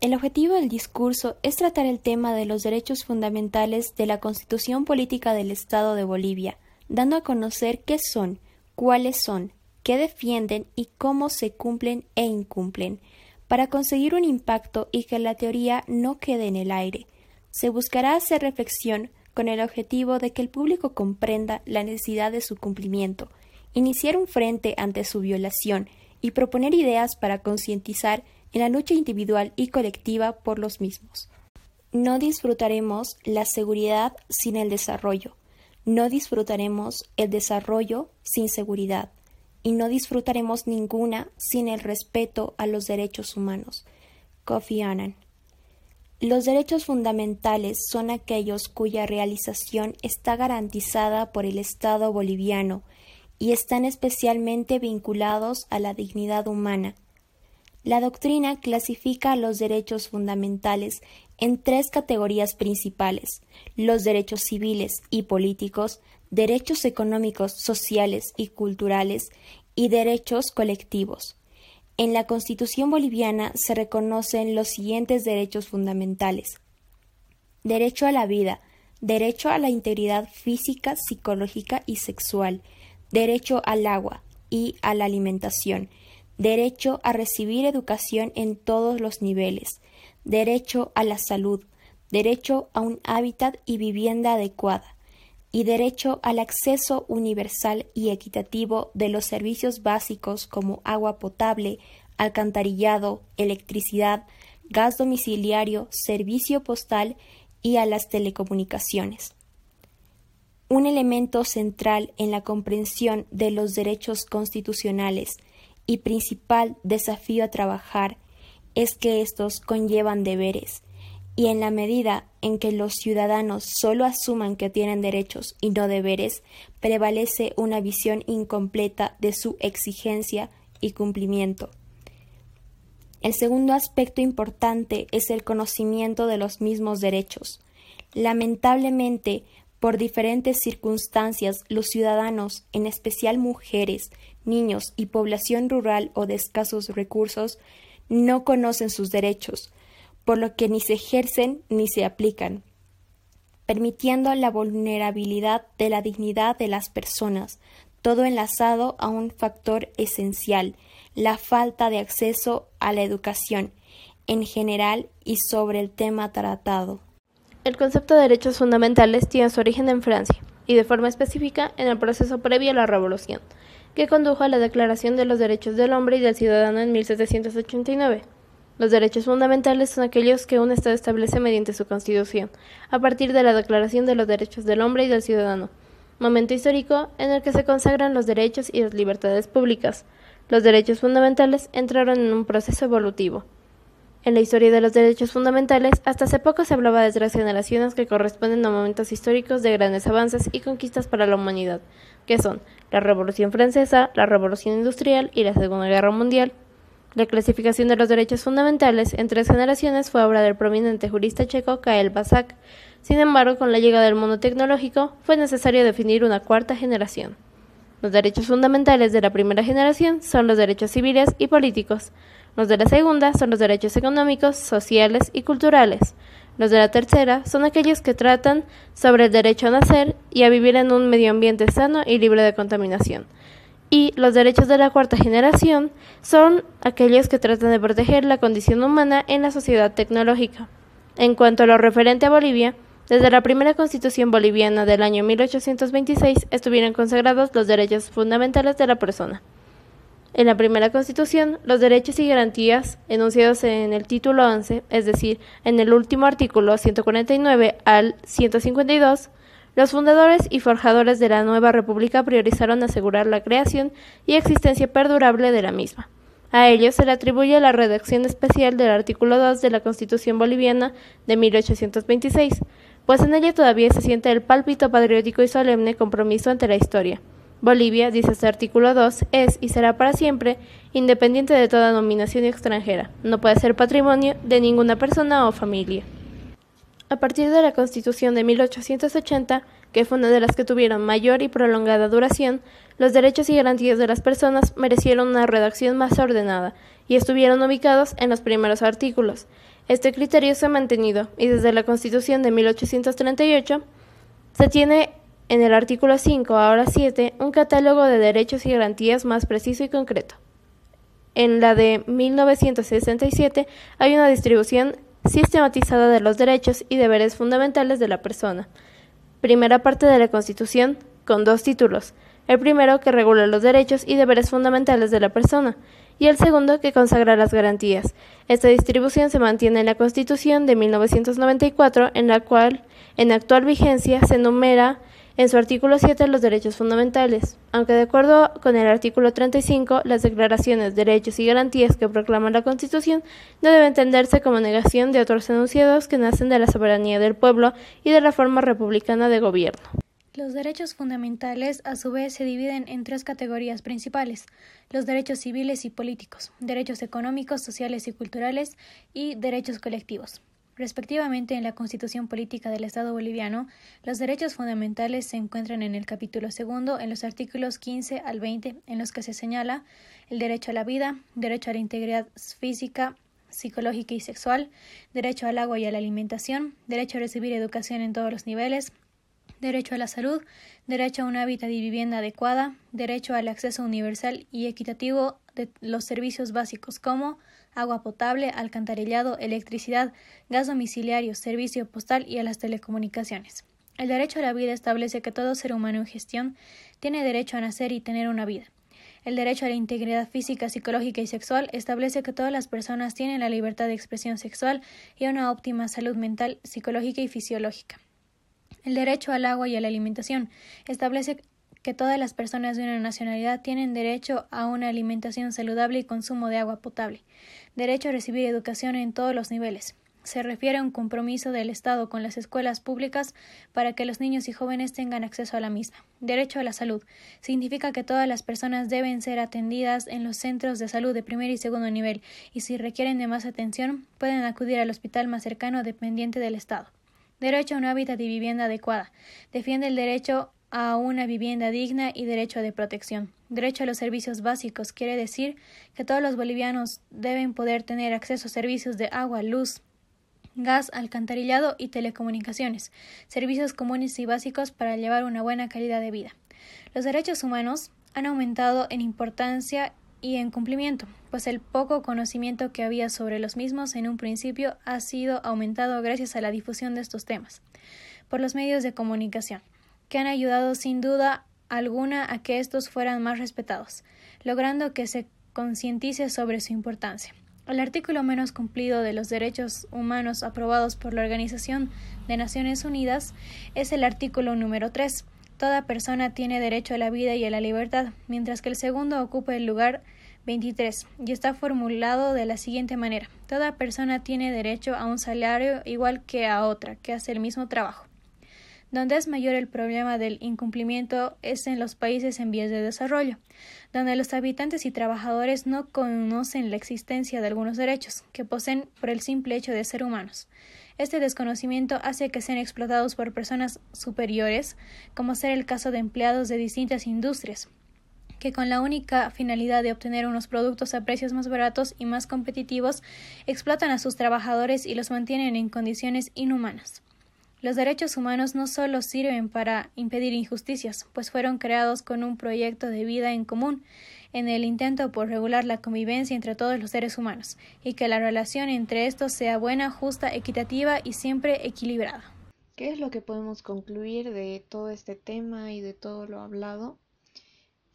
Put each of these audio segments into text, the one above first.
El objetivo del discurso es tratar el tema de los derechos fundamentales de la Constitución Política del Estado de Bolivia, dando a conocer qué son, cuáles son, qué defienden y cómo se cumplen e incumplen, para conseguir un impacto y que la teoría no quede en el aire. Se buscará hacer reflexión con el objetivo de que el público comprenda la necesidad de su cumplimiento, iniciar un frente ante su violación y proponer ideas para concientizar en la lucha individual y colectiva por los mismos. No disfrutaremos la seguridad sin el desarrollo, no disfrutaremos el desarrollo sin seguridad, y no disfrutaremos ninguna sin el respeto a los derechos humanos. Kofi Annan. Los derechos fundamentales son aquellos cuya realización está garantizada por el Estado boliviano y están especialmente vinculados a la dignidad humana. La doctrina clasifica los derechos fundamentales en tres categorías principales los derechos civiles y políticos, derechos económicos, sociales y culturales y derechos colectivos. En la Constitución boliviana se reconocen los siguientes derechos fundamentales. Derecho a la vida, derecho a la integridad física, psicológica y sexual, derecho al agua y a la alimentación, derecho a recibir educación en todos los niveles, derecho a la salud, derecho a un hábitat y vivienda adecuada, y derecho al acceso universal y equitativo de los servicios básicos como agua potable, alcantarillado, electricidad, gas domiciliario, servicio postal y a las telecomunicaciones. Un elemento central en la comprensión de los derechos constitucionales y principal desafío a trabajar es que estos conllevan deberes, y en la medida en que los ciudadanos solo asuman que tienen derechos y no deberes, prevalece una visión incompleta de su exigencia y cumplimiento. El segundo aspecto importante es el conocimiento de los mismos derechos. Lamentablemente, por diferentes circunstancias, los ciudadanos, en especial mujeres, niños y población rural o de escasos recursos, no conocen sus derechos, por lo que ni se ejercen ni se aplican, permitiendo la vulnerabilidad de la dignidad de las personas, todo enlazado a un factor esencial, la falta de acceso a la educación en general y sobre el tema tratado. El concepto de derechos fundamentales tiene su origen en Francia y de forma específica en el proceso previo a la Revolución, que condujo a la Declaración de los Derechos del Hombre y del Ciudadano en 1789. Los derechos fundamentales son aquellos que un Estado establece mediante su Constitución, a partir de la Declaración de los Derechos del Hombre y del Ciudadano, momento histórico en el que se consagran los derechos y las libertades públicas. Los derechos fundamentales entraron en un proceso evolutivo. En la historia de los derechos fundamentales, hasta hace poco se hablaba de tres generaciones que corresponden a momentos históricos de grandes avances y conquistas para la humanidad, que son la Revolución Francesa, la Revolución Industrial y la Segunda Guerra Mundial. La clasificación de los derechos fundamentales en tres generaciones fue obra del prominente jurista checo Kael Basak. Sin embargo, con la llegada del mundo tecnológico, fue necesario definir una cuarta generación. Los derechos fundamentales de la primera generación son los derechos civiles y políticos. Los de la segunda son los derechos económicos, sociales y culturales. Los de la tercera son aquellos que tratan sobre el derecho a nacer y a vivir en un medio ambiente sano y libre de contaminación y los derechos de la cuarta generación son aquellos que tratan de proteger la condición humana en la sociedad tecnológica. En cuanto a lo referente a Bolivia, desde la primera constitución boliviana del año 1826 estuvieron consagrados los derechos fundamentales de la persona. En la primera constitución, los derechos y garantías enunciados en el título 11, es decir, en el último artículo 149 al 152, los fundadores y forjadores de la nueva república priorizaron asegurar la creación y existencia perdurable de la misma. A ellos se le atribuye la redacción especial del artículo 2 de la Constitución boliviana de 1826, pues en ella todavía se siente el pálpito patriótico y solemne compromiso ante la historia. Bolivia, dice este artículo 2, es y será para siempre independiente de toda nominación extranjera. No puede ser patrimonio de ninguna persona o familia. A partir de la Constitución de 1880, que fue una de las que tuvieron mayor y prolongada duración, los derechos y garantías de las personas merecieron una redacción más ordenada y estuvieron ubicados en los primeros artículos. Este criterio se ha mantenido y desde la Constitución de 1838 se tiene en el artículo 5, ahora 7, un catálogo de derechos y garantías más preciso y concreto. En la de 1967 hay una distribución sistematizada de los derechos y deberes fundamentales de la persona. Primera parte de la Constitución, con dos títulos. El primero que regula los derechos y deberes fundamentales de la persona y el segundo que consagra las garantías. Esta distribución se mantiene en la Constitución de 1994, en la cual, en actual vigencia, se enumera en su artículo 7 los derechos fundamentales, aunque de acuerdo con el artículo 35, las declaraciones, derechos y garantías que proclama la Constitución no deben entenderse como negación de otros enunciados que nacen de la soberanía del pueblo y de la forma republicana de gobierno. Los derechos fundamentales, a su vez, se dividen en tres categorías principales: los derechos civiles y políticos, derechos económicos, sociales y culturales, y derechos colectivos. Respectivamente, en la Constitución Política del Estado Boliviano, los derechos fundamentales se encuentran en el capítulo segundo, en los artículos 15 al 20, en los que se señala el derecho a la vida, derecho a la integridad física, psicológica y sexual, derecho al agua y a la alimentación, derecho a recibir educación en todos los niveles, derecho a la salud, derecho a un hábitat y vivienda adecuada, derecho al acceso universal y equitativo de los servicios básicos como agua potable, alcantarillado, electricidad, gas domiciliario, servicio postal y a las telecomunicaciones. El derecho a la vida establece que todo ser humano en gestión tiene derecho a nacer y tener una vida. El derecho a la integridad física, psicológica y sexual establece que todas las personas tienen la libertad de expresión sexual y una óptima salud mental, psicológica y fisiológica. El derecho al agua y a la alimentación establece que todas las personas de una nacionalidad tienen derecho a una alimentación saludable y consumo de agua potable, derecho a recibir educación en todos los niveles. Se refiere a un compromiso del Estado con las escuelas públicas para que los niños y jóvenes tengan acceso a la misma. Derecho a la salud. Significa que todas las personas deben ser atendidas en los centros de salud de primer y segundo nivel y si requieren de más atención pueden acudir al hospital más cercano dependiente del Estado. Derecho a un hábitat y vivienda adecuada. Defiende el derecho a una vivienda digna y derecho de protección. Derecho a los servicios básicos quiere decir que todos los bolivianos deben poder tener acceso a servicios de agua, luz, gas, alcantarillado y telecomunicaciones, servicios comunes y básicos para llevar una buena calidad de vida. Los derechos humanos han aumentado en importancia y en cumplimiento, pues el poco conocimiento que había sobre los mismos en un principio ha sido aumentado gracias a la difusión de estos temas por los medios de comunicación, que han ayudado sin duda alguna a que estos fueran más respetados, logrando que se concientice sobre su importancia. El artículo menos cumplido de los derechos humanos aprobados por la Organización de Naciones Unidas es el artículo número 3, Toda persona tiene derecho a la vida y a la libertad, mientras que el segundo ocupa el lugar 23 y está formulado de la siguiente manera. Toda persona tiene derecho a un salario igual que a otra que hace el mismo trabajo. Donde es mayor el problema del incumplimiento es en los países en vías de desarrollo, donde los habitantes y trabajadores no conocen la existencia de algunos derechos que poseen por el simple hecho de ser humanos. Este desconocimiento hace que sean explotados por personas superiores, como ser el caso de empleados de distintas industrias, que con la única finalidad de obtener unos productos a precios más baratos y más competitivos, explotan a sus trabajadores y los mantienen en condiciones inhumanas. Los derechos humanos no solo sirven para impedir injusticias, pues fueron creados con un proyecto de vida en común, en el intento por regular la convivencia entre todos los seres humanos, y que la relación entre estos sea buena, justa, equitativa y siempre equilibrada. ¿Qué es lo que podemos concluir de todo este tema y de todo lo hablado?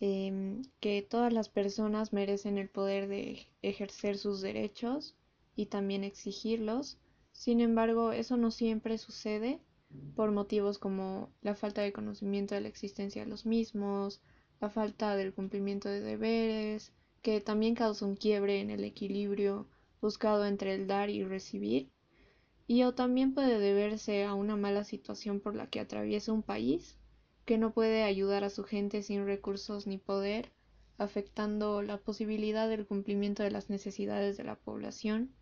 Em, que todas las personas merecen el poder de ejercer sus derechos y también exigirlos. Sin embargo, eso no siempre sucede por motivos como la falta de conocimiento de la existencia de los mismos, la falta del cumplimiento de deberes, que también causa un quiebre en el equilibrio buscado entre el dar y recibir, y o también puede deberse a una mala situación por la que atraviesa un país, que no puede ayudar a su gente sin recursos ni poder, afectando la posibilidad del cumplimiento de las necesidades de la población.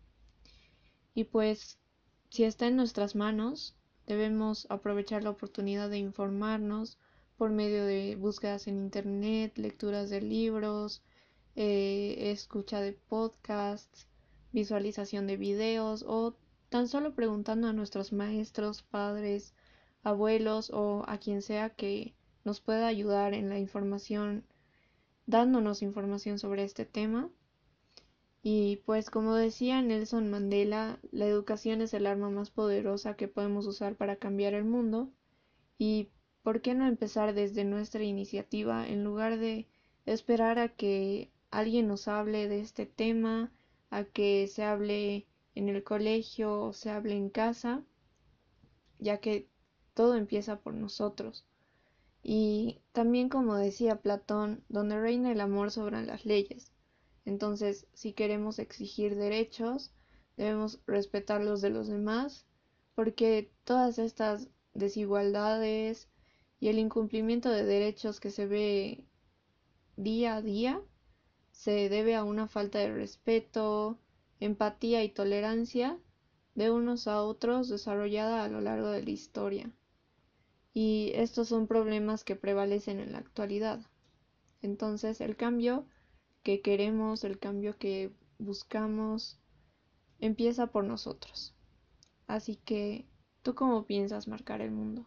Y pues, si está en nuestras manos, debemos aprovechar la oportunidad de informarnos, por medio de búsquedas en internet, lecturas de libros, eh, escucha de podcasts, visualización de videos o tan solo preguntando a nuestros maestros, padres, abuelos o a quien sea que nos pueda ayudar en la información, dándonos información sobre este tema. Y pues como decía Nelson Mandela, la educación es el arma más poderosa que podemos usar para cambiar el mundo. Y ¿por qué no empezar desde nuestra iniciativa en lugar de esperar a que alguien nos hable de este tema, a que se hable en el colegio o se hable en casa, ya que todo empieza por nosotros. Y también como decía Platón, donde reina el amor sobran las leyes. Entonces, si queremos exigir derechos, debemos respetar los de los demás, porque todas estas desigualdades y el incumplimiento de derechos que se ve día a día se debe a una falta de respeto, empatía y tolerancia de unos a otros desarrollada a lo largo de la historia. Y estos son problemas que prevalecen en la actualidad. Entonces el cambio que queremos, el cambio que buscamos, empieza por nosotros. Así que, ¿tú cómo piensas marcar el mundo?